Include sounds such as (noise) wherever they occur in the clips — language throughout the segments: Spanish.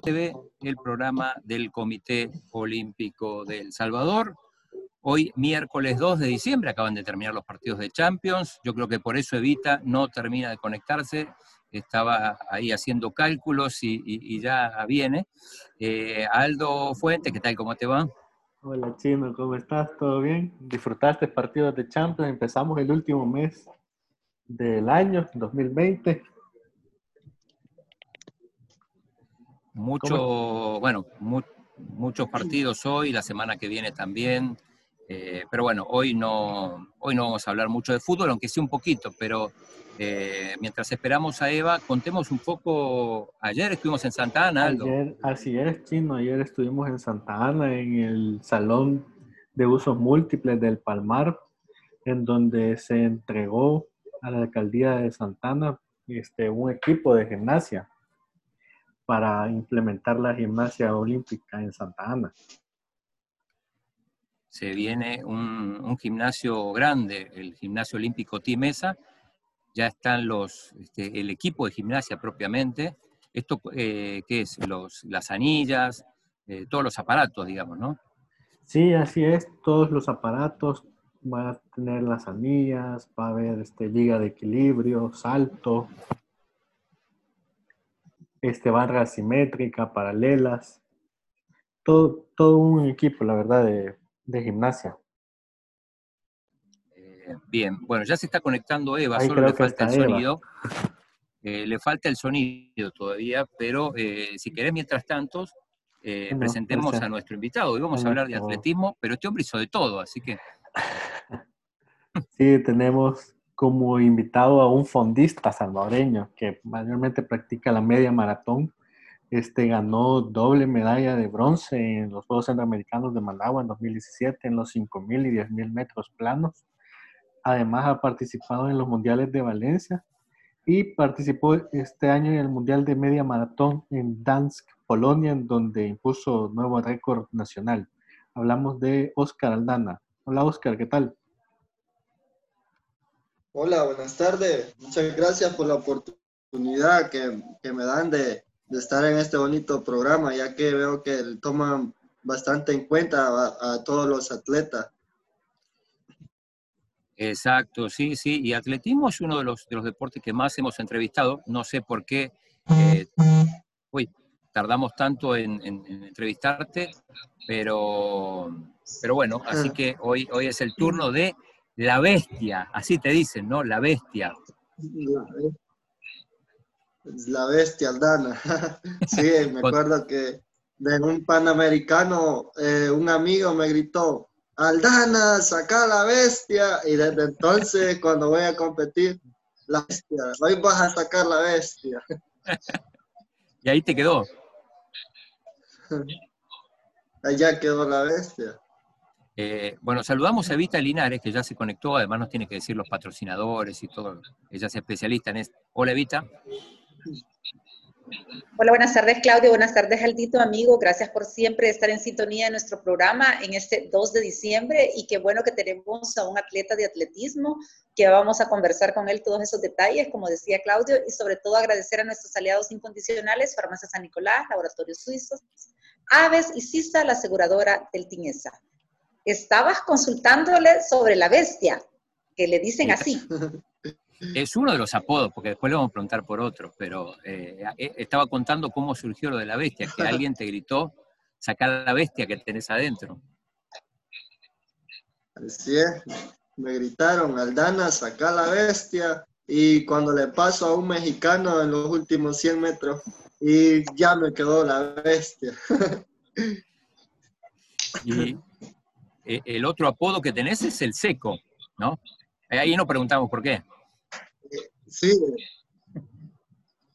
TV, el programa del Comité Olímpico de El Salvador. Hoy, miércoles 2 de diciembre, acaban de terminar los partidos de Champions. Yo creo que por eso Evita no termina de conectarse. Estaba ahí haciendo cálculos y, ya viene. Eh, Aldo Fuente, ¿qué tal? ¿Cómo te va? Hola Chino, ¿cómo estás? ¿Todo bien? ¿Disfrutaste partidos de Champions? Empezamos el último mes del año, 2020. Mucho, bueno, muchos partidos hoy, la semana que viene también. Eh, pero bueno, hoy no, hoy no vamos a hablar mucho de fútbol, aunque sí un poquito, pero eh, mientras esperamos a Eva, contemos un poco. Ayer estuvimos en Santa Ana, Aldo. Ayer, así es, Chino. Ayer estuvimos en Santa Ana, en el Salón de Usos Múltiples del Palmar, en donde se entregó a la alcaldía de Santa Ana este, un equipo de gimnasia para implementar la gimnasia olímpica en Santa Ana. Se viene un, gimnasio grande, el gimnasio olímpico Timesa. Ya están los, este, el equipo de gimnasia propiamente. ¿Esto eh, qué es? Los, las anillas, eh, todos los aparatos, digamos, ¿no? Sí, así es, todos los aparatos, va a tener las anillas, va a haber este, liga de equilibrio, salto, este, barra simétrica, paralelas, todo, todo un equipo, la verdad, de, gimnasia. Eh, bien, bueno, ya se está conectando Eva, solo le falta el sonido. Eh, le falta el sonido todavía, pero eh, si querés, mientras tanto, presentemos a nuestro invitado. Hoy vamos a hablar de atletismo, pero este hombre hizo de todo, así que... (laughs) Sí, tenemos como invitado a un fondista salvadoreño que mayormente practica la media maratón. Este ganó doble medalla de bronce en los Juegos Centroamericanos de Managua en 2017 en los 5.000 y 10.000 metros planos. Además ha participado en los Mundiales de Valencia y participó este año en el Mundial de Media Maratón en Dansk, Polonia, en donde impuso nuevo récord nacional. Hablamos de Oscar Aldana. Hola Oscar, ¿qué tal? Hola, buenas tardes. Muchas gracias por la oportunidad que, me dan de, estar en este bonito programa, ya que veo que toman bastante en cuenta a, todos los atletas. Exacto, sí, sí. Y atletismo es uno de los, de los deportes que más hemos entrevistado. No sé por qué eh, uy, tardamos tanto en, en, entrevistarte, pero, pero bueno, así que hoy, hoy es el turno de la bestia, así te dicen, ¿no? La bestia. La bestia, Aldana. (laughs) sí, me acuerdo que de un panamericano, eh, un amigo me gritó, Aldana, saca la bestia. Y desde entonces, (laughs) cuando voy a competir, la bestia, hoy vas a sacar la bestia. y ahí te quedó. (laughs) Allá quedó la bestia. Eh, bueno, saludamos a Evita Linares, que ya se conectó, además nos tiene que decir los patrocinadores y todo. Ella es especialista en esto. Hola, Evita. Hola, buenas tardes, Claudio. Buenas tardes, Aldito, amigo. Gracias por siempre estar en sintonía de nuestro programa en este 2 de diciembre y qué bueno que tenemos a un atleta de atletismo que vamos a conversar con él todos esos detalles, como decía Claudio, y sobre todo agradecer a nuestros aliados incondicionales, Farmacia San Nicolás, Laboratorios Suizos, Aves y CISA, la aseguradora del TINESA estabas consultándole sobre la bestia, que le dicen así. (laughs) Es uno de los apodos, porque después le vamos a preguntar por otros, pero eh, eh, estaba contando cómo surgió lo de la bestia, que (laughs) alguien te gritó, sacar la bestia que tenés adentro. Así es, me gritaron, Aldana, saca la bestia, y cuando le paso a un mexicano en los últimos 100 metros, y ya me quedó la bestia. (laughs) Y, eh, el otro apodo que tenés es el seco, ¿no? Ahí nos preguntamos por qué. Sí,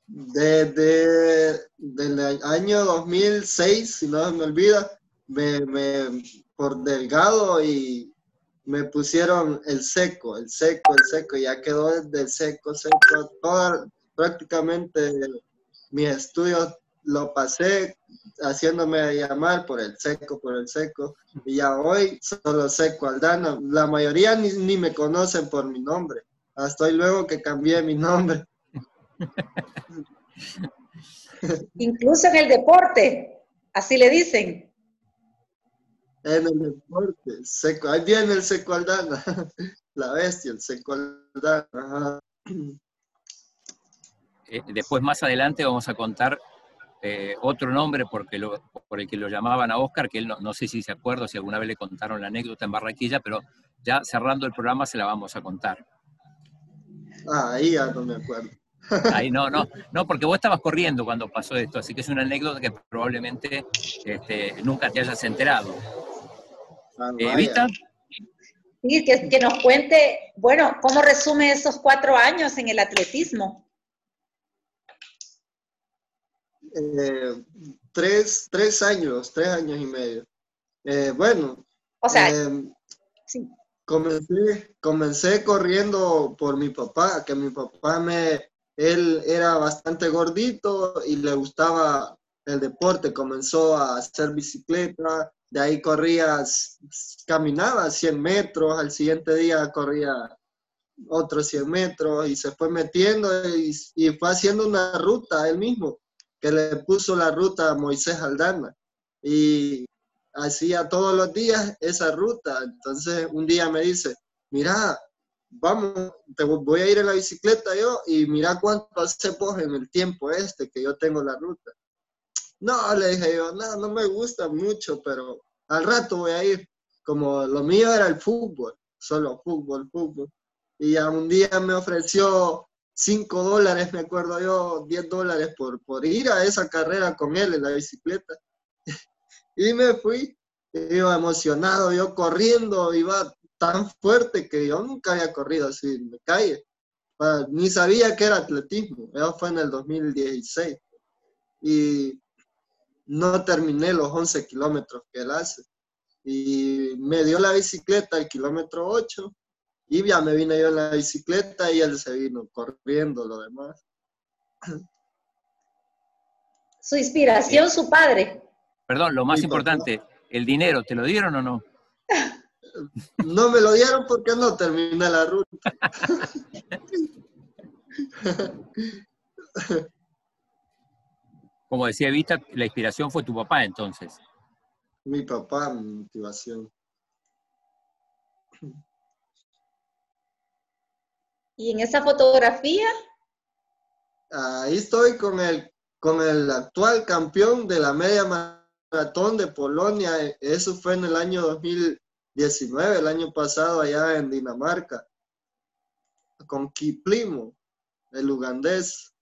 desde, el año 2006, si no me olvida, me, por delgado y me pusieron el seco, el seco, el seco, ya quedó desde seco, seco, todo, prácticamente mis estudios lo pasé haciéndome llamar por el seco, por el seco, y ya hoy solo seco Aldana. La mayoría ni, ni me conocen por mi nombre, hasta hoy luego que cambié mi nombre. (laughs) Incluso en el deporte, así le dicen. En el deporte, seco, ahí viene el seco Aldana, (laughs) la bestia, el seco Aldana. Eh, después, más adelante, vamos a contar eh, otro nombre porque lo, por el que lo llamaban a Oscar, que él no, no, sé si se acuerda, si alguna vez le contaron la anécdota en Barranquilla, pero ya cerrando el programa se la vamos a contar. Ah, ahí ya no me acuerdo. (laughs) Ahí no, no, no, porque vos estabas corriendo cuando pasó esto, así que es una anécdota que probablemente este, nunca te hayas enterado. Ah, Eh, ¿Vista? Sí, que, que nos cuente, bueno, cómo resume esos cuatro años en el atletismo. Eh, tres, tres años, tres años y medio. Eh, bueno, O sea, eh, sí. comencé, comencé corriendo por mi papá, que mi papá me, él era bastante gordito y le gustaba el deporte, comenzó a hacer bicicleta, de ahí corría, caminaba 100 metros, al siguiente día corría otros 100 metros y se fue metiendo y, y fue haciendo una ruta él mismo, que le puso la ruta a Moisés Aldana. Y hacía todos los días esa ruta. Entonces un día me dice, mira, vamos, te voy a ir en la bicicleta yo y mira cuánto hace vos en el tiempo este que yo tengo la ruta. No, le dije yo, no, no me gusta mucho, pero al rato voy a ir. Como lo mío era el fútbol, solo fútbol, fútbol. Y ya un día me ofreció 5 dólares, me acuerdo yo, 10 dólares por, por ir a esa carrera con él en la bicicleta. (laughs) Y me fui, iba emocionado, yo corriendo, iba tan fuerte que yo nunca había corrido así en la calle. Ah, Ni sabía que era atletismo, eso fue en el 2016. Y no terminé los 11 kilómetros que él hace. Y me dio la bicicleta al kilómetro 8 y ya me vine yo en la bicicleta y él se vino corriendo lo demás. (clears throat) Su inspiración, su padre. Perdón, lo más Sí, importante, ¿el dinero te lo dieron o no? (laughs) No me lo dieron porque no terminé la ruta. (laughs) Como decía Vista, la inspiración fue tu papá entonces. Mi papá, mi motivación. Y en esa fotografía, Ahí estoy con el, con el actual campeón de la media maratón de Polonia. Eso fue en el año 2019, el año pasado allá en Dinamarca, con Kiplimo, el ugandés.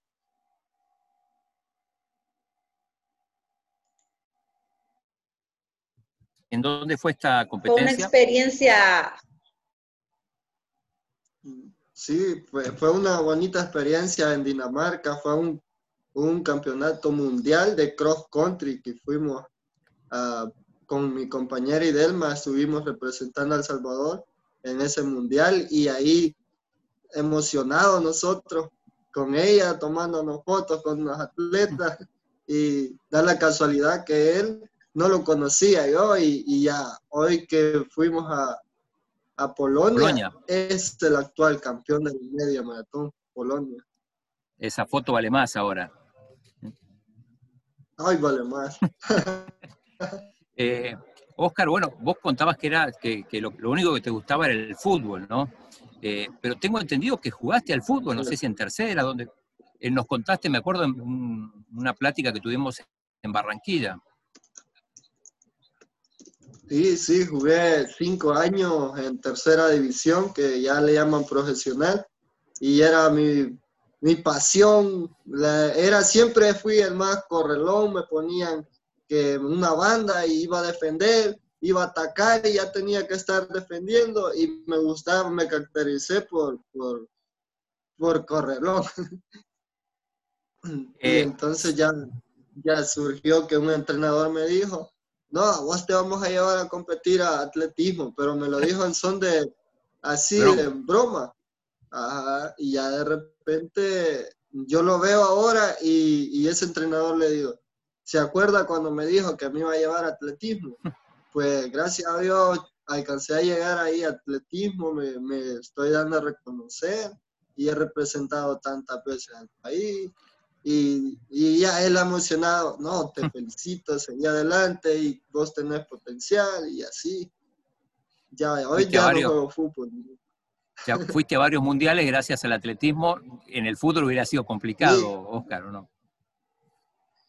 ¿En dónde fue esta fue una competencia? experiencia, Sí, fue, una bonita experiencia en Dinamarca. Fue un, un campeonato mundial de cross country que fuimos ah, con mi compañera Idelma, estuvimos representando a El Salvador en ese mundial y ahí emocionados nosotros con ella, tomándonos fotos con los atletas y da la casualidad que él no lo conocía yo y, y ya hoy que fuimos a, a Polonia, Polonia. es el actual campeón del media maratón, Polonia. Esa foto vale más ahora. Ay, vale más. (laughs) Eh, Oscar, bueno, vos contabas que era que, que lo, lo único que te gustaba era el fútbol, ¿no? Eh, pero tengo entendido que jugaste al fútbol, no sé si en tercera, donde eh, nos contaste, me acuerdo en un- una plática que tuvimos en Barranquilla. Sí, sí, jugué cinco años en tercera división, que ya le llaman profesional, y era mi, mi pasión. La- era siempre fui el más correlón, me ponían que una banda y iba a defender, iba a atacar y ya tenía que estar defendiendo y me gustaba, me caractericé por, por, por correlón. (laughs) y Eh, entonces ya, ya surgió que un entrenador me dijo, no, a vos te vamos a llevar a competir a atletismo, pero me lo (laughs) dijo en son de, así, Broma. de broma. Ajá, y ya de repente yo lo veo ahora y, y ese entrenador le digo, ¿se acuerda cuando me dijo que me iba a llevar a atletismo? (laughs) Pues gracias a Dios alcancé a llegar ahí a atletismo, me, me estoy dando a reconocer y he representado tantas veces al país y, y ya él emocionado, no, te felicito, seguí adelante y vos tenés potencial y así. Ya, hoy Fuiste ya varios- no juego fútbol. Ya fuiste a varios mundiales gracias al atletismo. En el fútbol hubiera sido complicado, Sí. Oscar, ¿o no?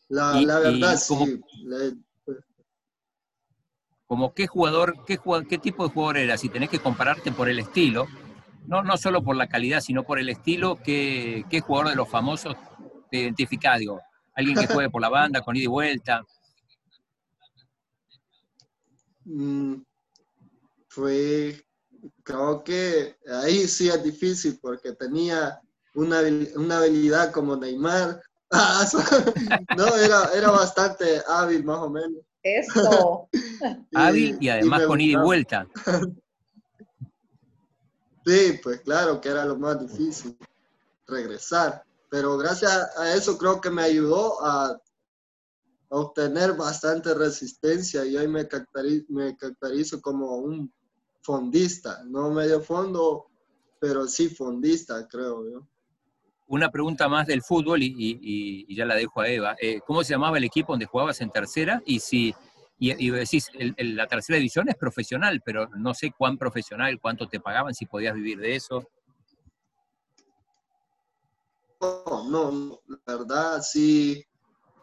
La, Y- la verdad, como- sí. Le- Como qué jugador, qué, qué tipo de jugador eras, si tenés que compararte por el estilo, no, no solo por la calidad, sino por el estilo, ¿qué, qué jugador de los famosos te identificás? Digo, alguien que juegue por la banda, con ida y vuelta. Mm, fue, creo que ahí sí es difícil porque tenía una, una habilidad como Neymar. (laughs) Ah, no, era, era bastante hábil más o menos. Eso. (laughs) Hábil y además con ida y vuelta. (laughs) Sí, pues claro que era lo más difícil, regresar. Pero gracias a eso creo que me ayudó a, obtener bastante resistencia y hoy me, caracteri- me caracterizo como un fondista, no medio fondo, pero sí fondista, creo yo. Una pregunta más del fútbol y- y- y ya la dejo a Eva. Eh, ¿Cómo se llamaba el equipo donde jugabas en tercera? Y si y, y decís, el- el- la tercera división es profesional, pero no sé cuán profesional, cuánto te pagaban, si podías vivir de eso. No, la verdad, sí,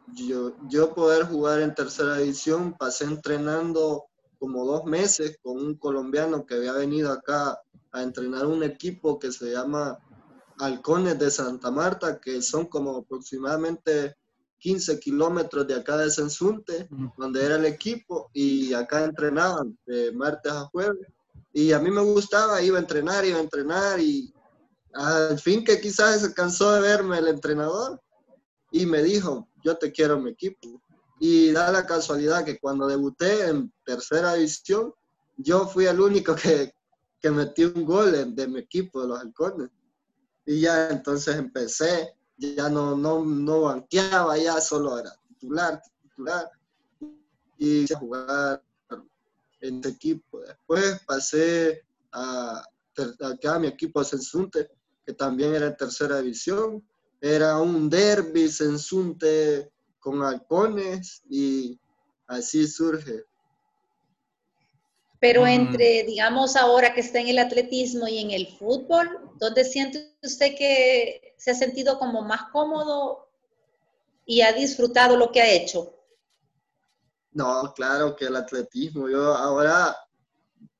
yo, yo poder jugar en tercera división, pasé entrenando como dos meses con un colombiano que había venido acá a entrenar un equipo que se llama Halcones de Santa Marta, que son como aproximadamente 15 kilómetros de acá de Sensunte, donde era el equipo, y acá entrenaban de martes a jueves. Y a mí me gustaba, iba a entrenar, iba a entrenar, y al fin que quizás se cansó de verme el entrenador y me dijo, yo te quiero en mi equipo. Y da la casualidad que cuando debuté en tercera división, yo fui el único que, que metí un gol en- de mi equipo, de los halcones. Y ya entonces empecé, ya no, no, no banqueaba, ya solo era titular, titular. Y a jugar en ese equipo. Después pasé a, acá a mi equipo Sensunte, que también era en tercera división. Era un derby Sensunte con halcones y así surge. Pero entre, digamos, ahora que está en el atletismo y en el fútbol, ¿dónde siente usted que se ha sentido como más cómodo y ha disfrutado lo que ha hecho? No, claro que el atletismo. Yo ahora,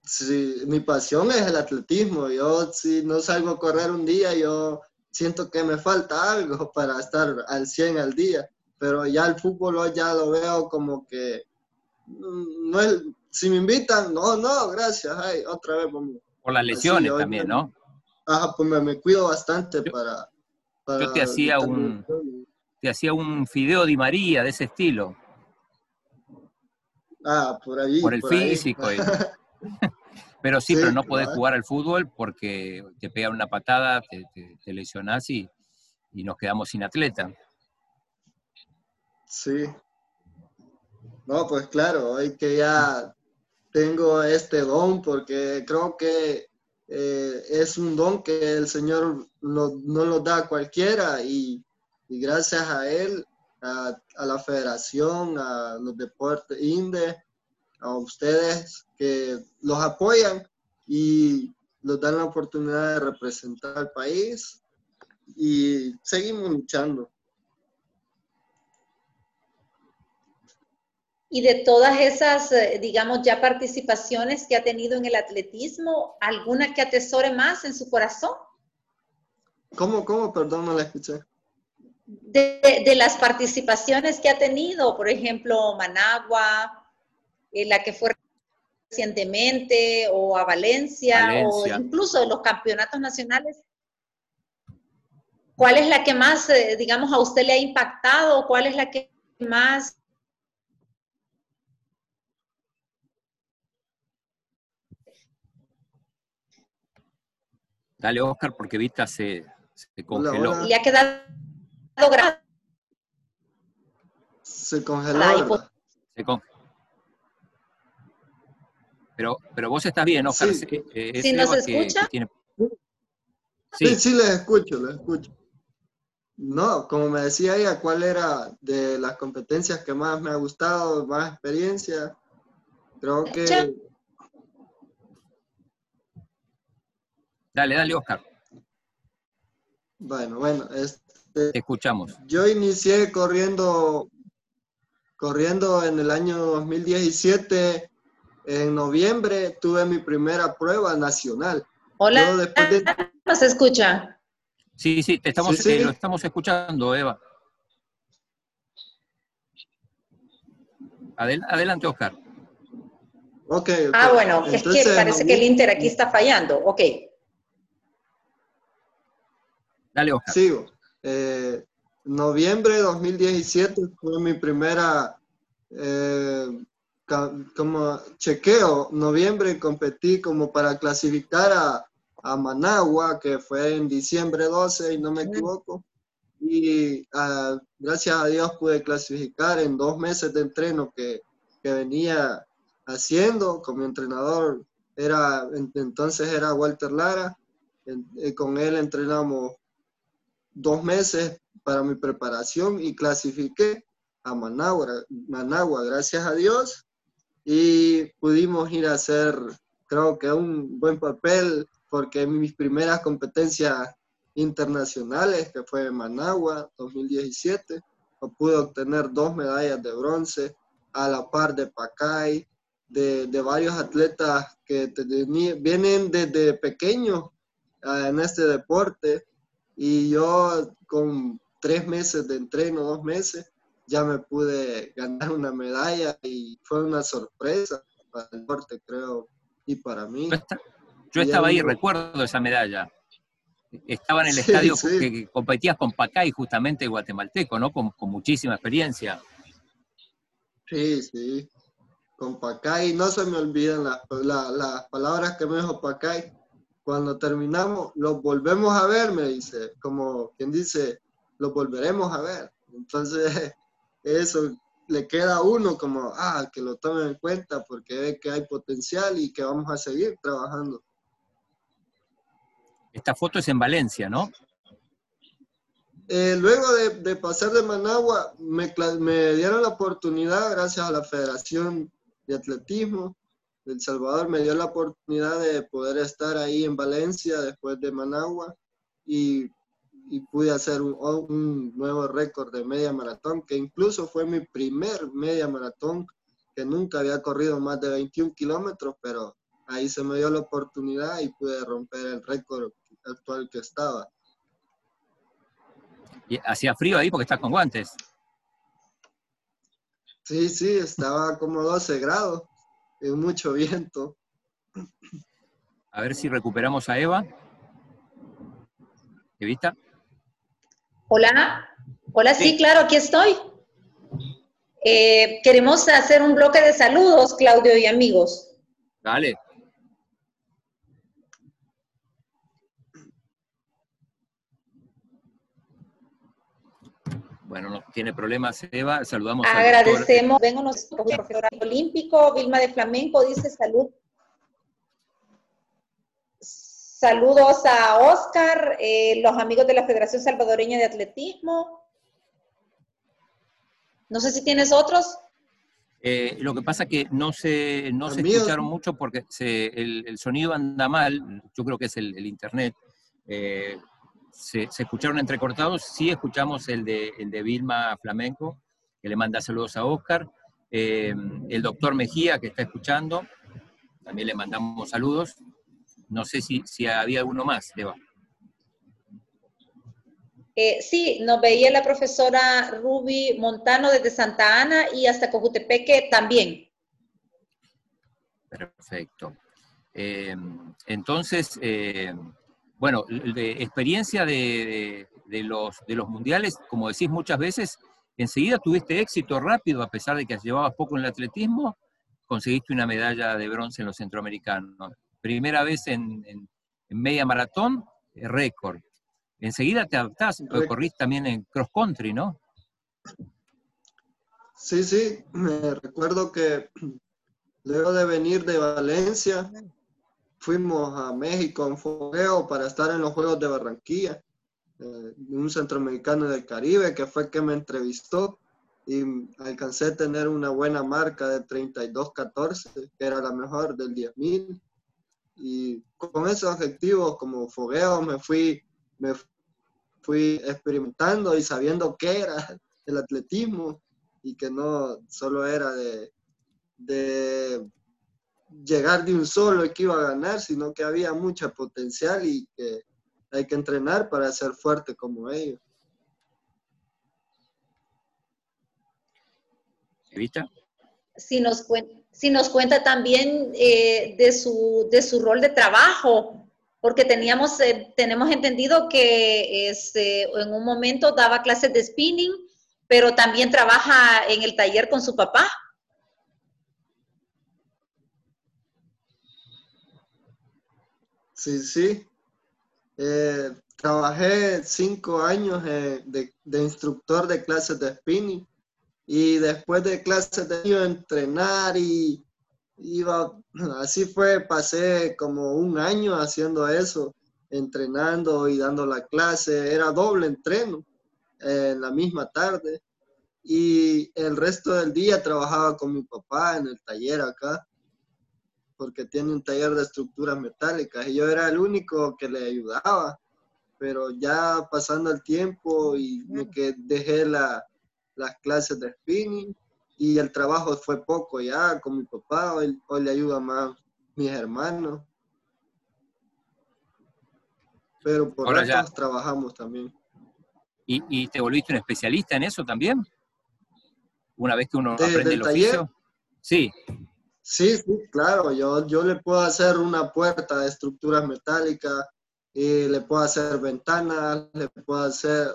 sí, mi pasión es el atletismo. Yo si no salgo a correr un día, yo siento que me falta algo (laughs) para estar al 100 al día. Pero ya el fútbol ya lo veo como que mm, no es, si me invitan, no, no, gracias, ay, otra vez vamos. Por las lesiones también, me- ¿no? Ajá, pues me, me cuido bastante Yo- para, para yo te hacía un-. Te hacía un fideo Di María de ese estilo, Ah, por ahí. por el ahí. físico. y- (laughs) (laughs) pero sí, Sí, pero no podés jugar al fútbol porque te pegan una patada, te, te- te lesionás y, y nos quedamos sin atleta. Sí. No, pues claro, hoy que ya tengo este don, porque creo que eh, es un don que el Señor no, no lo da a cualquiera y, y gracias a Él, a, a la federación, a los deportes INDE, a ustedes que los apoyan y nos dan la oportunidad de representar al país y seguimos luchando. Y de todas esas, eh, digamos, ya participaciones que ha tenido en el atletismo, ¿alguna que atesore más en su corazón? ¿Cómo, cómo? Perdón, no la escuché. De, de las participaciones que ha tenido, por ejemplo, Managua, eh, la que fue recientemente, o a Valencia, Valencia. o incluso los campeonatos nacionales. ¿Cuál es la que más, eh, digamos, a usted le ha impactado? ¿Cuál es la que más Dale, Oscar, porque Vita se, se congeló. hola. le ha quedado grabada? Se congeló. Ay, ¿verdad? Se con- Pero, pero vos estás bien, Oscar. Sí. Eh, eh, es ¿Sí nos que- escucha? que tiene- Sí, Sí, sí, les escucho, les escucho. No, como me decía ella, ¿cuál era de las competencias que más me ha gustado, más experiencia? Creo que... Dale, dale, Oscar. Bueno, bueno, este, Te escuchamos. Yo inicié corriendo, corriendo en el año 2017. En noviembre tuve mi primera prueba nacional. Hola, de... ¿nos escucha? Sí, sí, te estamos, sí, sí. Eh, lo estamos escuchando, Eva. Adel, adelante, Oscar. Okay, ok. Ah, bueno, Entonces, es que parece que el Inter aquí está fallando. Ok. Dale, Oscar. Sigo. Eh, noviembre de 2017 fue mi primera eh, como chequeo. Noviembre competí como para clasificar a, a Managua, que fue en diciembre 12, y no me equivoco. Y uh, gracias a Dios pude clasificar en dos meses de entreno que, que venía haciendo con mi entrenador. Era, entonces era Walter Lara. En, con él entrenamos dos meses para mi preparación y clasifiqué a Managua, Managua, gracias a Dios. Y pudimos ir a hacer, creo que un buen papel porque mis primeras competencias internacionales, que fue en Managua 2017, pude obtener dos medallas de bronce a la par de Pacay, de, de varios atletas que vienen desde pequeños uh, en este deporte y yo con tres meses de entreno, dos meses, ya me pude ganar una medalla y fue una sorpresa para el deporte, creo, y para mí. Yo estaba ahí, recuerdo esa medalla. Estaba en el sí, estadio sí. que competías con Pacay, justamente guatemalteco, ¿no? Con, con, muchísima experiencia. Sí, sí. Con Pacay, no se me olvidan las la, la palabras que me dijo Pacay. Cuando terminamos, los volvemos a ver, me dice, como quien dice, los volveremos a ver. Entonces, eso le queda a uno como, ah, que lo tomen en cuenta porque ve que hay potencial y que vamos a seguir trabajando. Esta foto es en Valencia, ¿no? Eh, luego de, de, pasar de Managua, me, me, dieron la oportunidad, gracias a la Federación de Atletismo de El Salvador, me dio la oportunidad de poder estar ahí en Valencia después de Managua y, y pude hacer un, un, nuevo récord de media maratón, que incluso fue mi primer media maratón, que nunca había corrido más de 21 kilómetros, pero ahí se me dio la oportunidad y pude romper el récord actual que estaba. ¿Y hacía frío ahí porque estás con guantes? Sí, sí, estaba como 12 grados y mucho (laughs) viento. A ver si recuperamos a Eva. ¿Evita? Hola, hola, sí, sí claro, aquí estoy. Eh, queremos hacer un bloque de saludos, Claudio y amigos. Dale. Bueno, no tiene problemas, Eva. Saludamos Agradecemos. Vengo nuestro profesor olímpico, Vilma de Flamenco, dice salud. Saludos a Oscar, eh, los amigos de la Federación Salvadoreña de Atletismo. No sé si tienes otros. Eh, lo que pasa es que no se, no se escucharon mucho porque se, el, el, sonido anda mal, yo creo que es el, el internet. Eh, se, se, escucharon entrecortados, sí escuchamos el de, el de Vilma Flamenco, que le manda saludos a Oscar, eh, el doctor Mejía, que está escuchando, también le mandamos saludos. No sé si, si había alguno más, Eva. Eh, sí, nos veía la profesora Ruby Montano desde Santa Ana y hasta Cojutepeque también. Perfecto. Eh, entonces, eh, bueno, de experiencia de, de, de, los, de los mundiales, como decís muchas veces, enseguida tuviste éxito rápido, a pesar de que llevabas poco en el atletismo, conseguiste una medalla de bronce en los centroamericanos. Primera vez en, en, en media maratón, eh, récord. Enseguida te adaptás, corriste también en cross country, ¿no? Sí, sí, me recuerdo que (clears throat) luego de venir de Valencia, fuimos a México en fogueo para estar en los Juegos de Barranquilla. eh, un centroamericano del Caribe, que fue que me entrevistó y alcancé a tener una buena marca de 32-14, que era la mejor del 10.000. Y con esos objetivos como fogueo me fui, me fui experimentando y sabiendo qué era (laughs) el atletismo y que no solo era de, de llegar de un solo y que iba a ganar, sino que había mucho potencial y que hay que entrenar para ser fuerte como ellos. ¿Evita? Si nos, si nos cuenta también eh, de, su, de su rol de trabajo, porque teníamos, eh, tenemos entendido que este, en un momento daba clases de spinning, pero también trabaja en el taller con su papá. Sí, sí. Eh, trabajé cinco años de, de, instructor de clases de spinning y después de clases de entrenar y iba, (clears throat) así fue, pasé como un año haciendo eso, entrenando y dando la clase, era doble entreno en la misma tarde y el resto del día trabajaba con mi papá en el taller acá porque tiene un taller de estructuras metálicas y yo era el único que le ayudaba. Pero ya pasando el tiempo y me que dejé la, las clases de spinning y el trabajo fue poco ya con mi papá, hoy, le ayuda más mis hermanos. Pero por Ahora trabajamos también. ¿Y, ¿Y, te volviste un especialista en eso también? Una vez que uno aprende el oficio. Sí. Sí, sí, claro, yo, yo le puedo hacer una puerta de estructuras metálicas, y le puedo hacer ventanas, le puedo hacer,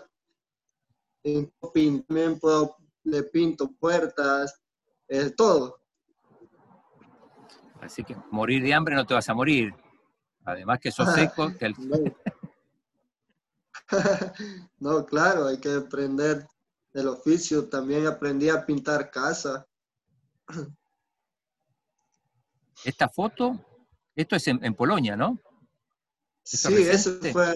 también puedo, le pinto puertas, eh, todo. Así que morir de hambre no te vas a morir. Además que sos seco. (laughs) no, claro, hay que aprender el oficio. También aprendí a pintar casa. (clears throat) Esta foto, esto es en, Polonia, ¿no? Sí, eso fue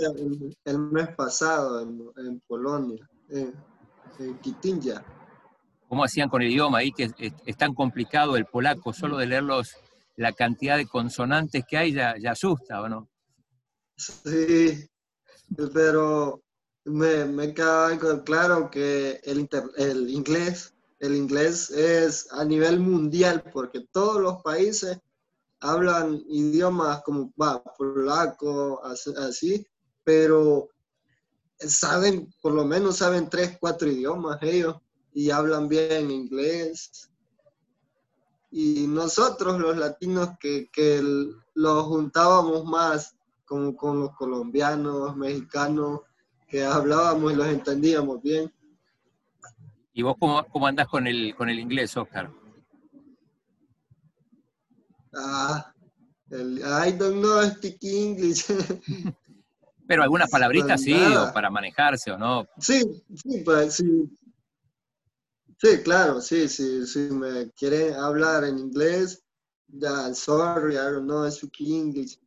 el, mes pasado en, Polonia, en, en ¿Cómo hacían con el idioma ahí? Que es, tan complicado el polaco, solo de leerlos, la cantidad de consonantes que hay ya, asusta, ¿o no? Sí, pero me, me queda claro que el, el inglés el inglés es a nivel mundial porque todos los países hablan idiomas como polaco, así, pero saben, por lo menos saben tres, cuatro idiomas ellos y hablan bien inglés. Y nosotros los latinos que, que los juntábamos más como con los colombianos, mexicanos, que hablábamos y los entendíamos bien. ¿Y vos cómo, cómo andás con el, con el inglés, Oscar? Ah, el, I don't know speak English. (laughs) Pero algunas palabritas sí, o para manejarse o no. Sí, sí, pues, sí. Sí, claro, sí, sí, sí, me quiere hablar en inglés, ya, sorry, I don't know speak English.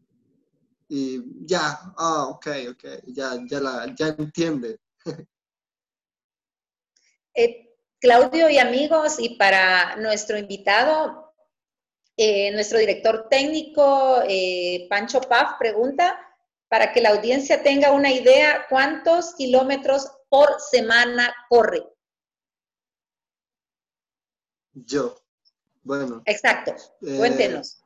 Y ya, ah, ok, ok, ya, ya, la, ya entiende. (laughs) Eh, Claudio y amigos, y para nuestro invitado, eh, nuestro director técnico, eh, Pancho Paf, pregunta, para que la audiencia tenga una idea, ¿cuántos kilómetros por semana corre? Yo. Bueno. Exacto. Eh, Cuéntenos.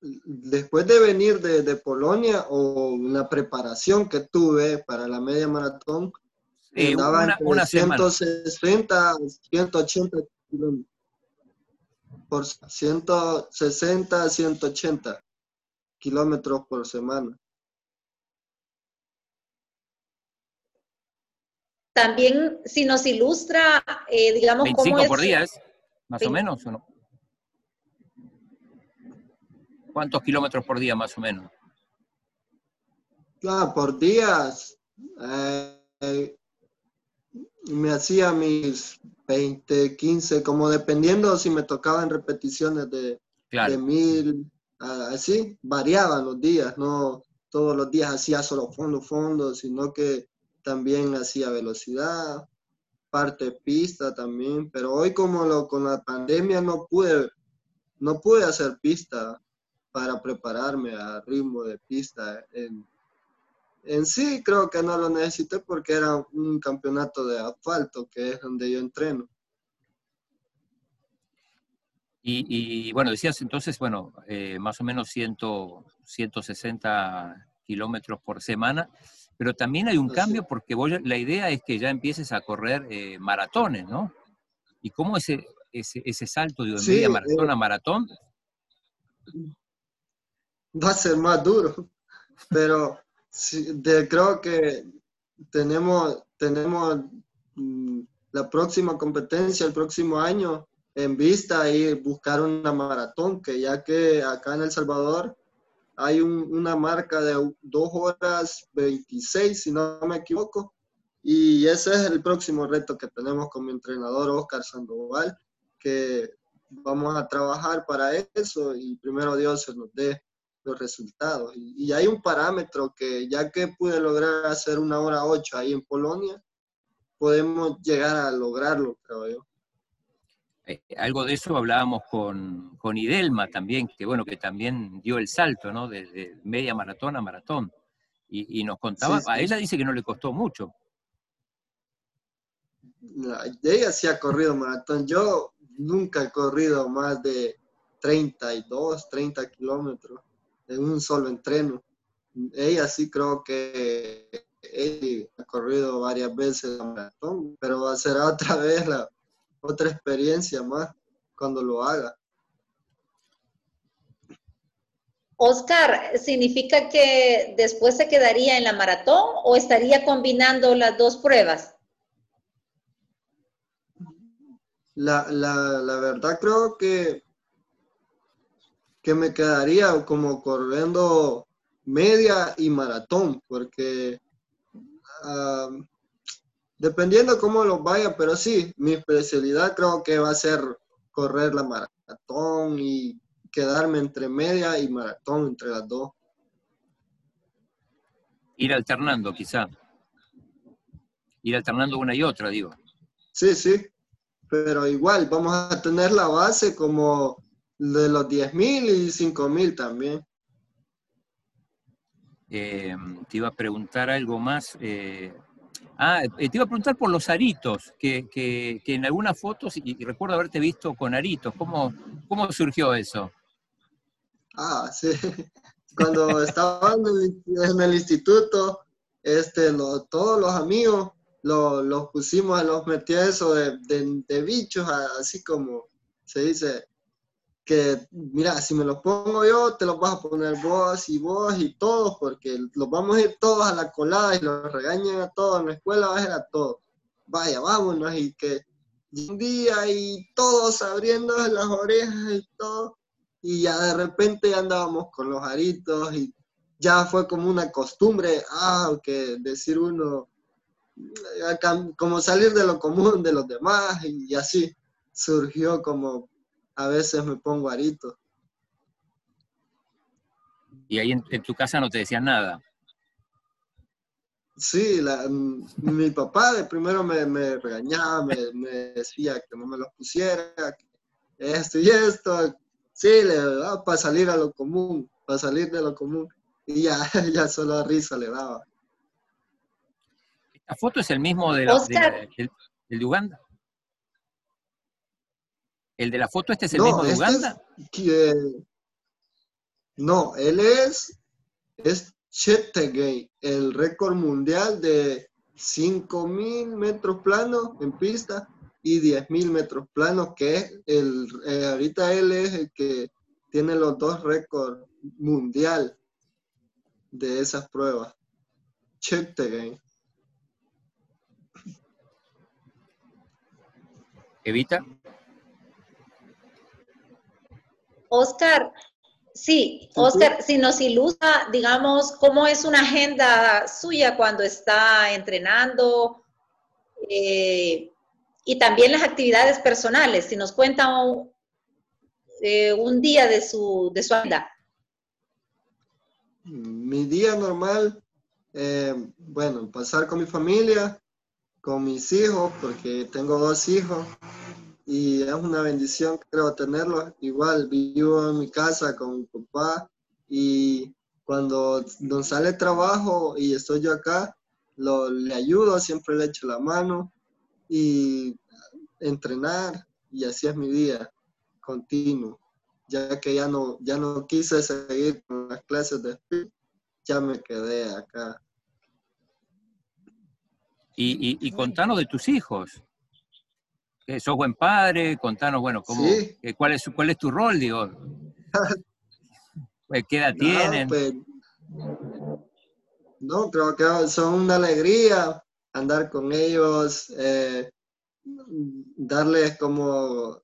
después de venir de, Polonia o una preparación que tuve para la media maratón, andaba una, entre 160 180 kilómetros por 160 a 180 kilómetros por semana. También, si nos ilustra, eh, digamos, 25 cómo por día, ¿es? Más o menos, ¿o no? ¿Cuántos kilómetros por día, más o menos? Ah, por días. Eh, me hacía mis 20, 15, como dependiendo si me tocaban repeticiones de, de mil, así, variaban los días, no, todos los días hacía solo fondo, fondo, sino que también hacía velocidad, parte pista también, pero hoy como lo, con la pandemia no pude, no pude hacer pista para prepararme a ritmo de pista. En, en sí creo que no lo necesité porque era un campeonato de asfalto, que es donde yo entreno. Y, bueno, decías entonces, bueno, eh, más o menos 100, 160 kilómetros por semana, pero también hay un cambio porque la idea es que ya empieces a correr eh, maratones, ¿no? ¿Y cómo ese, ese, ese salto de media maratón a eh, maratón? Va a ser más duro, pero creo que tenemos, tenemos mm, la próxima competencia el próximo año en vista y buscar una maratón, que ya que acá en El Salvador hay una marca de 2 horas 26, si no me equivoco, y ese es el próximo reto que tenemos con mi entrenador Oscar Sandoval, que vamos a trabajar para eso y primero Dios se nos dé los resultados. Y, y hay un parámetro que ya que pude lograr hacer una hora 8 ahí en Polonia, podemos llegar a lograrlo, creo yo. Eh, algo de eso hablábamos con, con, Idelma también, que bueno, que también dio el salto, ¿no? De, media maratón a maratón. Y, nos contaba, a ella dice que no le costó mucho. ella sí ha corrido maratón. Yo nunca he corrido más de 32, 30 kilómetros en un solo entreno. Ella sí creo que ella ha corrido varias veces la maratón, pero será otra (laughs) vez la, otra experiencia más cuando lo haga. Oscar, ¿significa que después se quedaría en la maratón o estaría combinando las dos pruebas? La, verdad creo que, que me quedaría como corriendo media y maratón, porque ah, Dependiendo cómo lo vaya, pero sí, mi especialidad creo que va a ser correr la maratón y quedarme entre media y maratón, entre las dos. Ir alternando, quizá. Ir alternando una y otra, digo. Sí, sí, pero igual vamos a tener la base como de los 10.000 y 5.000 también. Eh, te iba a preguntar algo más. Eh, Ah, eh, te iba a preguntar por los aritos, que, en algunas fotos, y, recuerdo haberte visto con aritos, ¿cómo, cómo surgió eso? Ah, sí. (laughs) Cuando estaba en el instituto, este, todos los amigos los pusimos, los metí a eso de bichos, así como se dice, que, mira, si me los pongo yo, te los vas a poner vos y vos y todos, porque los vamos a ir todos a la colada y los regañan a todos, en la escuela va a ser a todos. Vaya, vámonos, y que un día y todos abriendo las orejas y todo, y ya de repente andábamos con los aritos y ya fue como una costumbre, ah, que decir uno, como salir de lo común de los demás y así surgió como a veces me pongo arito. ¿Y ahí en, tu casa no te decían nada? Sí, mi papá de primero me, regañaba, me, decía que no me los pusiera, esto y esto. Sí, le daba para salir a lo común, para salir de lo común. Y ya, (laughs) ya solo risa le daba. ¿Esta foto es el mismo de, de Uganda? ¿El de la foto este es el mismo de este Uganda? no, él es, es Chetegay, el récord mundial de 5.000 metros planos en pista y 10.000 metros planos, que es el, eh, ahorita él es el que tiene los dos récords mundial de esas pruebas. Chetegay. Evita. Oscar, sí, Oscar, si nos ilustra, digamos, cómo es una agenda suya cuando está entrenando eh, y también las actividades personales, si nos cuenta un, eh, día de su, de su agenda. Mi día normal, eh, bueno, pasar con mi familia, con mis hijos, porque tengo dos hijos y es una bendición, creo, tenerlos. Igual vivo en mi casa con mi papá y cuando nos sale trabajo y estoy yo acá, lo, le ayudo, siempre le echo la mano y entrenar y así es mi día continuo. Ya que ya no, ya no quise seguir con las clases de ya me quedé acá. Y, y, contanos de tus hijos. Que sos buen padre, contanos, bueno, cómo, cuál, es, cuál es tu rol, digo. (laughs) ¿Qué edad tienen? Pues, no, creo que son una alegría andar con ellos, eh, darles como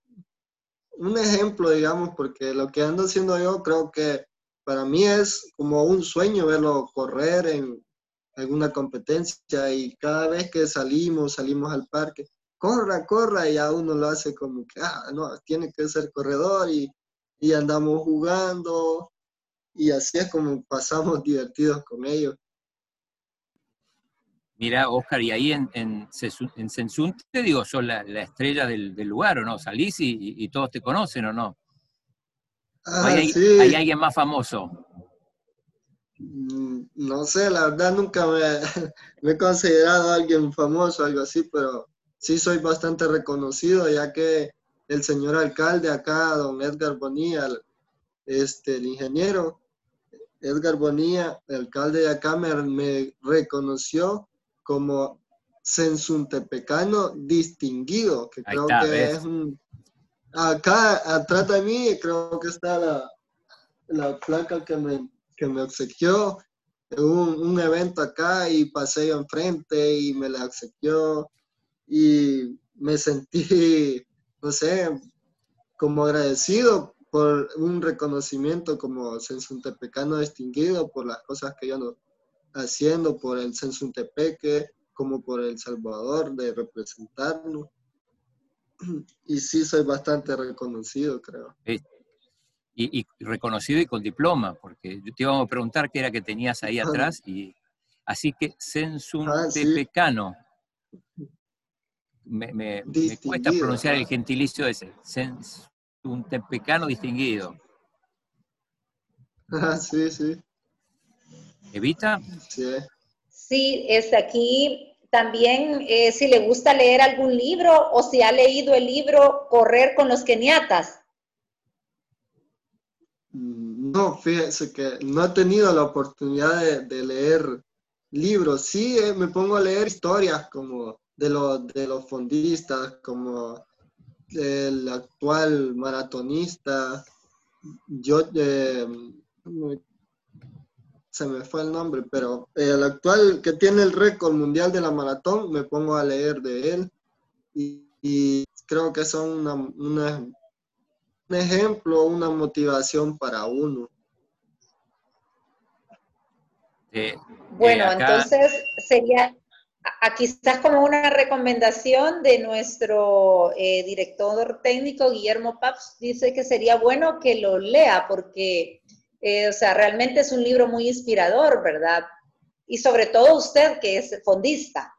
un ejemplo, digamos, porque lo que ando haciendo yo creo que para mí es como un sueño verlo correr en alguna competencia y cada vez que salimos, salimos al parque, corra, corra y a uno lo hace como que, ah, no, tiene que ser corredor y, y andamos jugando y así es como pasamos (laughs) divertidos con ellos. Mira, Oscar, y ahí en, en, en te digo, sos la, estrella del, lugar, ¿o no? Salís y, todos te conocen, ¿o no? Ah, hay, sí. hay, alguien más famoso? Mm, no sé, la verdad nunca me, (laughs) he considerado alguien famoso, algo así, pero sí soy bastante reconocido, ya que el señor alcalde acá, don Edgar Bonilla, este, el ingeniero, Edgar Bonilla, el alcalde de acá, me, reconoció como sensuntepecano distinguido, que creo que es un... Acá, atrás de mí, creo que está la, la placa que me, que me obsequió. Un, un evento acá y pasé yo enfrente y me la obsequió y me sentí, (laughs) no sé, como agradecido por un reconocimiento como Sensuntepecano distinguido por las cosas que yo no haciendo, por el Sensuntepeque, como por El Salvador, de representarnos. (clears throat) Y sí, soy bastante reconocido, creo. Y, reconocido y con diploma, porque yo te iba a preguntar qué era que tenías ahí ah. atrás, y así que Sensuntepecano. Ah, me, me, me, cuesta pronunciar el gentilicio ese un tepecano distinguido. (laughs) Ah, sí, sí. ¿Evita? Sí. Sí, es aquí también eh, si le gusta leer algún libro o si ha leído el libro Correr con los keniatas. Mm, no, fíjese que no he tenido la oportunidad de, leer libros. Sí, eh, me pongo a leer historias como de los, de los fondistas, como el actual maratonista, yo, eh, se me fue el nombre, pero el actual que tiene el récord mundial de la maratón, me pongo a leer de él y, creo que son un ejemplo, una motivación para uno. bueno, entonces sería aquí quizás como una recomendación de nuestro eh, director técnico Guillermo Paps, dice que sería bueno que lo lea porque, eh, o sea, realmente es un libro muy inspirador, ¿verdad? Y sobre todo usted que es fondista.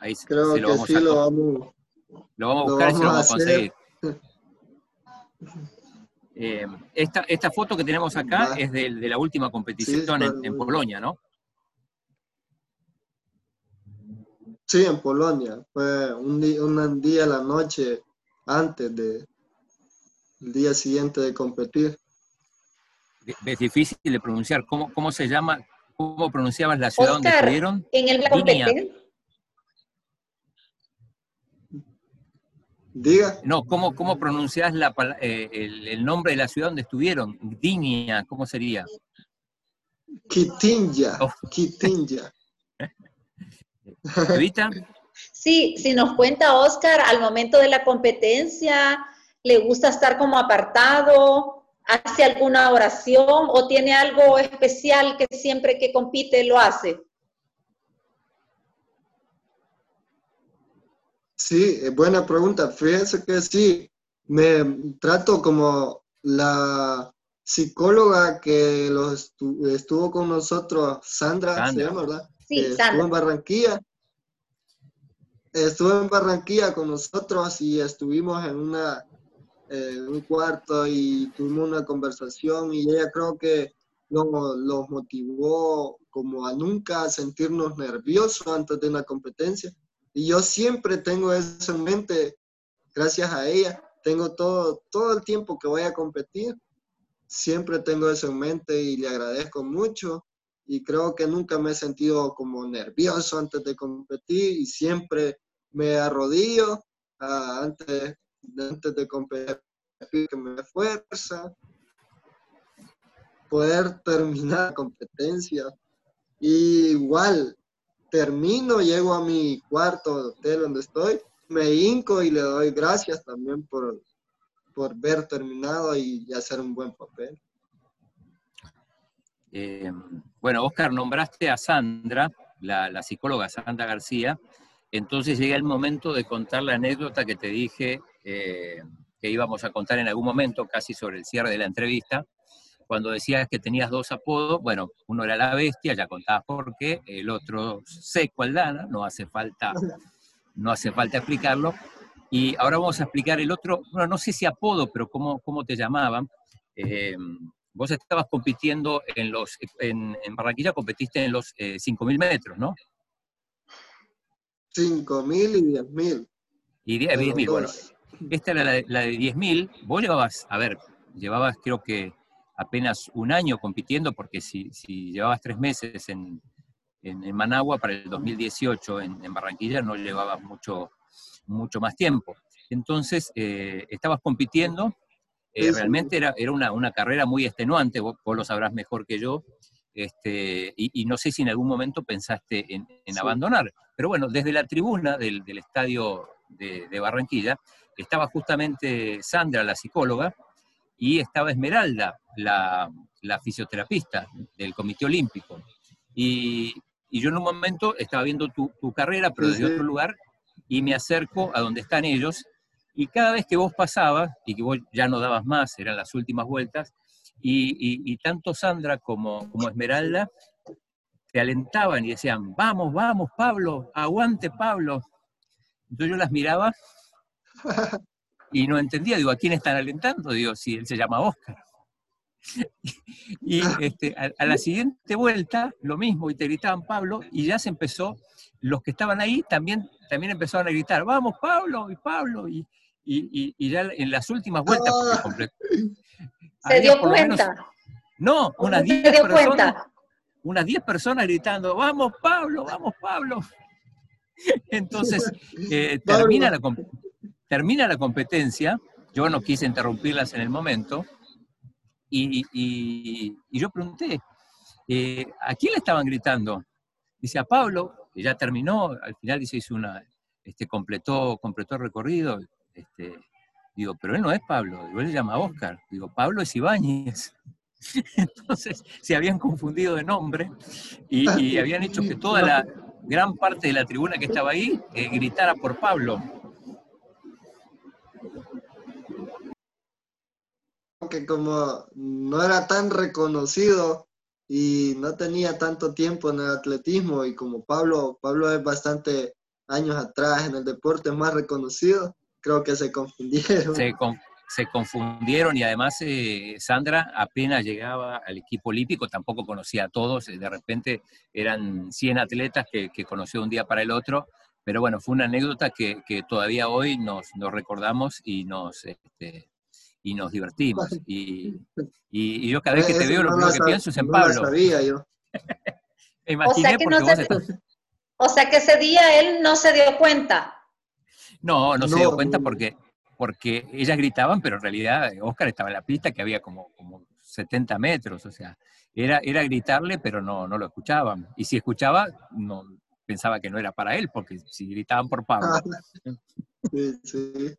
Ahí Creo que sí lo vamos, lo vamos a buscar y se lo vamos a conseguir. Eh, esta, esta, foto que tenemos acá es de, la última competición en, en Polonia, ¿no? Sí, en Polonia. Fue un día, un día a la noche antes de el día siguiente de competir. Es difícil de pronunciar. ¿Cómo, cómo se llama? ¿Cómo pronunciabas la ciudad donde estuvieron? En el competencia. Diga. No, ¿cómo, cómo pronuncias la, eh, el, nombre de la ciudad donde estuvieron? Gdynia, ¿cómo sería? Kitinja. Oh. Kitinja. ¿Evita? Sí, si nos cuenta Oscar, al momento de la competencia, ¿le gusta estar como apartado? ¿Hace alguna oración o tiene algo especial que siempre que compite lo hace? Sí, buena pregunta. Fíjense que sí, me trato como la psicóloga que los estuvo con nosotros, Sandra, ¿se llama, verdad? Sí, Sandra. Estuvo en Barranquilla. Estuvo en Barranquilla con nosotros y estuvimos en una en un cuarto y tuvimos una conversación y ella creo que nos, los motivó como a nunca sentirnos nerviosos antes de una competencia. Y yo siempre tengo eso en mente, gracias a ella, tengo todo, todo el tiempo que voy a competir, siempre tengo eso en mente y le agradezco mucho. Y creo que nunca me he sentido como nervioso antes de competir y siempre me arrodillo uh, antes, antes de competir, que me fuerza, poder terminar la competencia. Y igual, termino, llego a mi cuarto hotel donde estoy, me hinco y le doy gracias también por, por ver terminado y, hacer un buen papel. Eh, bueno, Oscar, nombraste a Sandra, la, psicóloga Sandra García, entonces llega el momento de contar la anécdota que te dije eh, que íbamos a contar en algún momento, casi sobre el cierre de la entrevista, cuando decías que tenías dos apodos, bueno, uno era la bestia, ya contabas por qué, el otro seco Aldana, no hace falta, no hace falta explicarlo. Y ahora vamos a explicar el otro, bueno, no sé si apodo, pero cómo, cómo te llamaban. Eh, vos estabas compitiendo en los, en, Barranquilla competiste en los 5.000 eh, metros, ¿no? 5.000 y 10.000. Y 10.000, bueno. Esta era la de, la de 10.000. Vos llevabas, a ver, llevabas creo que apenas un año compitiendo, porque si, si llevabas tres meses en, en, Managua para el 2018 en, en, Barranquilla, no llevabas mucho, mucho más tiempo. Entonces, eh, estabas compitiendo, eh, realmente era, era una, una, carrera muy extenuante, vos, lo sabrás mejor que yo, este, y, y, no sé si en algún momento pensaste en, en abandonar. Pero bueno, desde la tribuna del, del estadio de, de, Barranquilla, estaba justamente Sandra, la psicóloga, y estaba Esmeralda, la, fisioterapista del Comité Olímpico. Y, yo en un momento estaba viendo tu, carrera, pero desde otro lugar, y me acerco a donde están ellos, y cada vez que vos pasabas, y que vos ya no dabas más, eran las últimas vueltas, y, tanto Sandra como, como Esmeralda te alentaban y decían, vamos, vamos, Pablo, aguante, Pablo. Entonces yo las miraba y no entendía, digo, ¿a quién están alentando? Digo, si él se llama Oscar. (laughs) y este, a, la siguiente vuelta, lo mismo, y te gritaban Pablo, y ya se empezó, los que estaban ahí también, también empezaron a gritar, vamos Pablo, y Pablo, y, y, ya en las últimas vueltas, (laughs) ¿Se dio cuenta? no, unas 10 personas, unas 10 personas gritando, vamos Pablo, vamos Pablo. (laughs) Entonces, eh, termina la Termina la competencia, yo no quise interrumpirlas en el momento, y, yo pregunté, eh, ¿a quién le estaban gritando? Dice, a Pablo, que ya terminó, al final dice, hizo una, este, completó, completó el recorrido. Este, digo, pero él no es Pablo, digo, él se llama Oscar. Digo, Pablo es Ibáñez. (laughs) Entonces se habían confundido de nombre y, habían hecho que toda la gran parte de la tribuna que estaba ahí eh, gritara por Pablo. que como no era tan reconocido y no tenía tanto tiempo en el atletismo y como Pablo, Pablo es bastante años atrás en el deporte más reconocido, creo que se confundieron. Se, confundieron y además eh, Sandra apenas llegaba al equipo olímpico, tampoco conocía a todos, de repente eran 100 atletas que, que conoció un día para el otro, pero bueno, fue una anécdota que, que todavía hoy nos, nos recordamos y nos, este, y nos divertimos. (laughs) Y, y, yo cada vez que te veo lo primero que pienso es en Pablo. sabía yo. (laughs) Me imaginé o sea, porque vos estás... (laughs) o sea que ese día él no se dio cuenta. No, no, se dio cuenta porque, porque ellas gritaban, pero en realidad Oscar estaba en la pista que había como, como 70 metros, o sea, era, era gritarle, pero no, no lo escuchaban. Y si escuchaba, no, pensaba que no era para él, porque si gritaban por Pablo. sí, sí.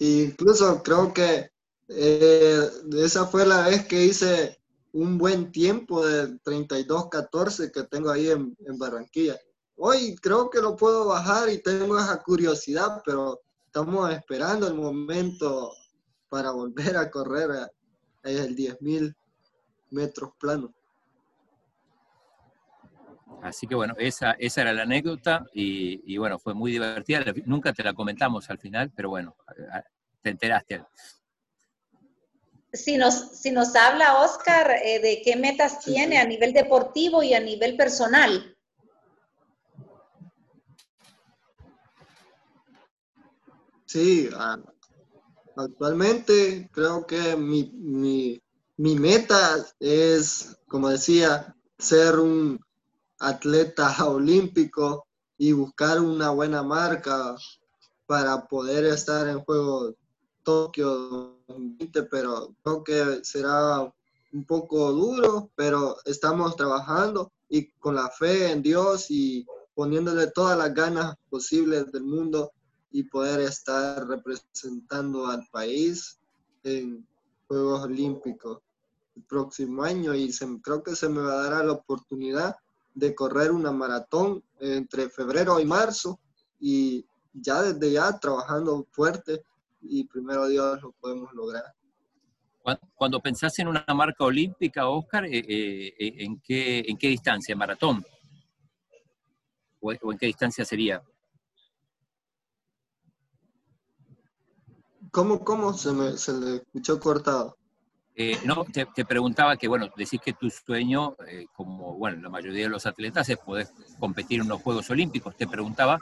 Incluso creo que eh, esa fue la vez que hice un buen tiempo de 32-14 que tengo ahí en, Barranquilla. Hoy creo que lo puedo bajar y tengo esa curiosidad, pero estamos esperando el momento para volver a correr a, el 10.000 metros planos. Así que bueno, esa, esa era la anécdota y, bueno, fue muy divertida. Nunca te la comentamos al final, pero bueno, te enteraste. Si nos, si nos habla Oscar eh, de qué metas tiene a nivel deportivo y a nivel personal. Sí, actualmente creo que mi, mi, mi meta es, como decía, ser un atleta (laughs) olímpico y buscar una buena marca para poder estar en Juegos Tokio 2020, pero creo que será un poco duro, pero estamos trabajando y con la fe en Dios y poniéndole todas las ganas posibles del mundo y poder estar representando al país en Juegos Olímpicos el próximo año y creo que se me va a dar la oportunidad de correr una maratón entre febrero y marzo y ya desde ya trabajando fuerte y primero Dios lo podemos lograr. Cuando pensás en una marca olímpica, Oscar, eh, eh, eh, ¿en, qué, ¿en qué distancia? ¿Maratón? ¿O, en qué distancia sería? ¿Cómo, cómo se, me, se le escuchó cortado? Eh, no, te, preguntaba que, bueno, decís que tu sueño, eh, como, bueno, la mayoría de los atletas, es poder competir en los Juegos Olímpicos. Te preguntaba,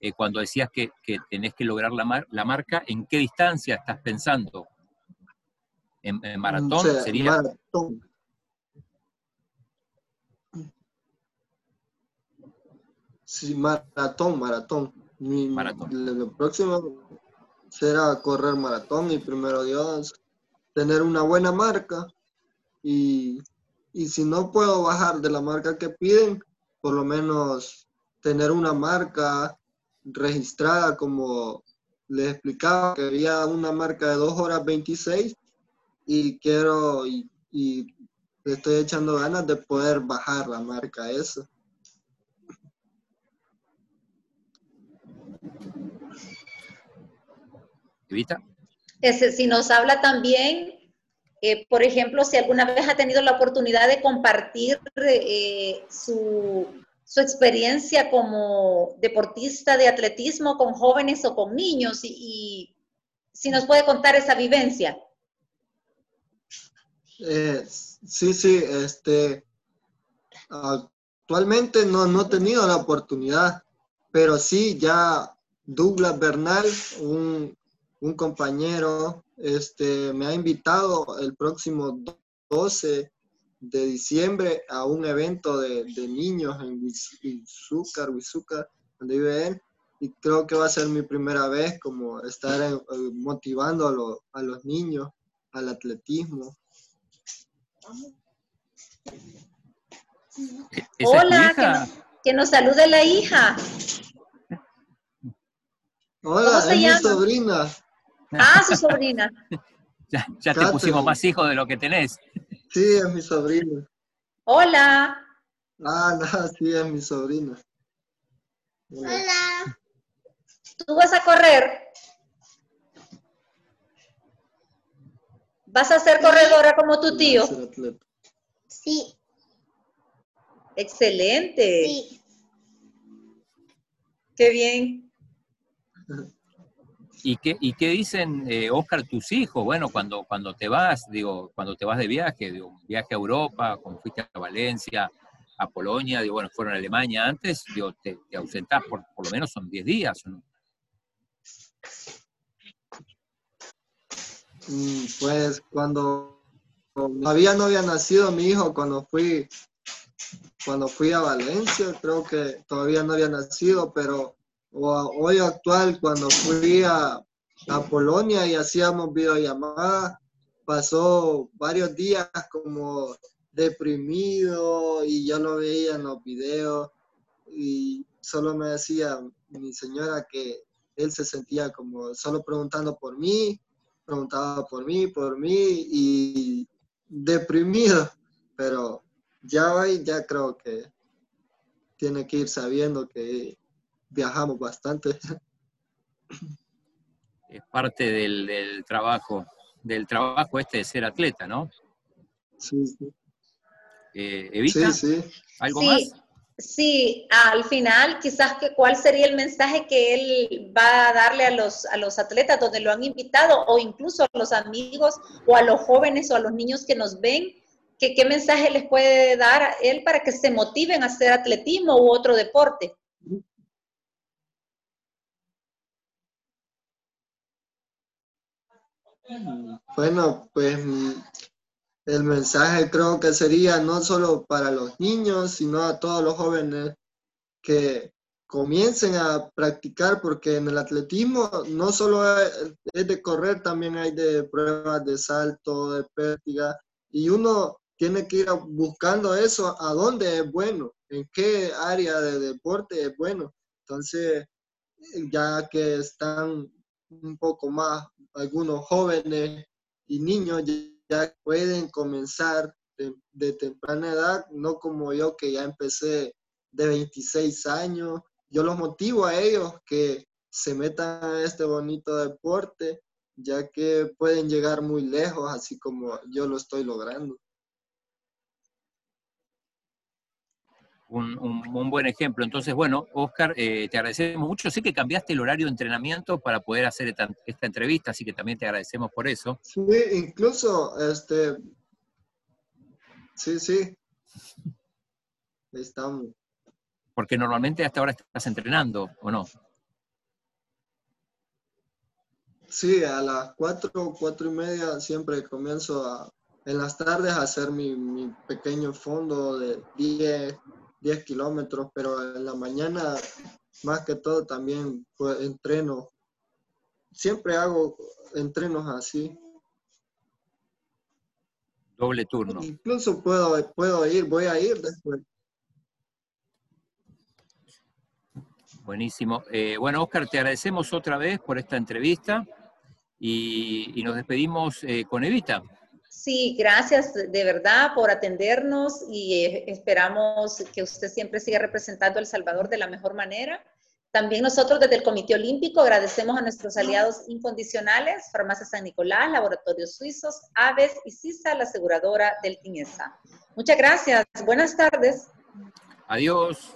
eh, cuando decías que, tenés que lograr la, la, marca, ¿en qué distancia estás pensando? ¿En, maratón? ¿Sería? Maratón. Sí, maratón, maratón. maratón. Lo próximo será correr maratón y primero Dios tener una buena marca y, si no puedo bajar de la marca que piden, por lo menos tener una marca registrada como les explicaba, quería una marca de 2 horas 26 y quiero y, y estoy echando ganas de poder bajar la marca esa. Evita si nos habla también, eh, por ejemplo, si alguna vez ha tenido la oportunidad de compartir eh, su, experiencia como deportista de atletismo con jóvenes o con niños y, si nos puede contar esa vivencia. Eh, sí, sí, este, actualmente no, no he tenido la oportunidad, pero sí ya Douglas Bernal, un, un compañero este, me ha invitado el próximo 12 de diciembre a un evento de, niños en Huizúcar, donde vive él, y creo que va a ser mi primera vez como estar eh, motivando a, los niños al atletismo. Hola, que nos, salude la hija. Hola, es mi sobrina. Ah, su (laughs) sobrina. ya, te pusimos más hijos de lo que tenés. Sí, es mi sobrina. Hola. Ah, no, sí, es mi sobrina. Hola. ¿Tú vas a correr? ¿Vas a ser corredora como tu tío? Sí. Excelente. Sí. Qué bien. (laughs) ¿Y qué, y qué dicen, eh, Oscar, tus hijos? Bueno, cuando, cuando te vas, digo, cuando te vas de viaje, digo, viaje a Europa, cuando fuiste a Valencia, a Polonia, digo, bueno, fueron a Alemania antes, digo, te, te ausentás por, por lo menos son 10 días. Mm, pues cuando todavía no había nacido mi hijo cuando fui cuando fui a Valencia, creo que todavía no había nacido, pero hoy actual, cuando fui a, Polonia y hacíamos videollamadas, pasó varios días como deprimido y yo lo veía en los videos y solo me decía mi señora que él se sentía como solo preguntando por mí, preguntaba por mí, por mí y deprimido, pero ya hoy ya creo que tiene que ir sabiendo que viajamos bastante. Es parte del, trabajo, del trabajo este de ser atleta, ¿no? Sí, sí. Eh, Evita, Sí, sí. ¿algo Sí, más? sí, al final quizás que cuál sería el mensaje que él va a darle a los, a los atletas donde lo han invitado o incluso a los amigos o a los jóvenes o a los niños que nos ven, que, qué mensaje les puede dar a él para que se motiven a hacer atletismo u otro deporte. Bueno, pues mm, el mensaje creo que sería no solo para los niños, sino a todos los jóvenes que comiencen a practicar, porque en el atletismo no solo es de correr, también hay de pruebas de salto, de pértiga, y uno tiene que ir buscando eso, a dónde es bueno, en qué área de deporte es bueno. Entonces, ya que están un poco más algunos jóvenes y niños ya- pueden comenzar de, de temprana edad, no como yo que ya empecé de 26 años. Yo los motivo a ellos que se metan a este bonito deporte, ya que pueden llegar muy lejos, así como yo lo estoy logrando. Un, un- un buen ejemplo. Entonces, bueno, Oscar, eh, te agradecemos mucho. Sé que cambiaste el horario de entrenamiento para poder hacer esta, esta entrevista, así que también te agradecemos por eso. Sí, incluso, este, sí, sí, estamos. Porque normalmente hasta ahora estás entrenando, ¿o no? Sí, a las cuatro, cuatro y media siempre comienzo a, en las tardes a hacer mi, mi pequeño fondo de 10, 10 kilómetros, pero en la mañana más que todo también pues, entreno. Siempre hago entrenos así. Doble turno. Incluso puedo, puedo ir, voy a ir después. Buenísimo. Eh, bueno, Oscar, te agradecemos otra vez por esta entrevista y, y nos despedimos eh, con Evita. Sí, gracias de verdad por atendernos y eh, esperamos que usted siempre siga representando a El Salvador de la mejor manera. También nosotros desde el Comité Olímpico agradecemos a nuestros aliados incondicionales, Farmacia San Nicolás, Laboratorios Suizos, Aves y CISA, la aseguradora del TINESA. Muchas gracias. Buenas tardes. Adiós.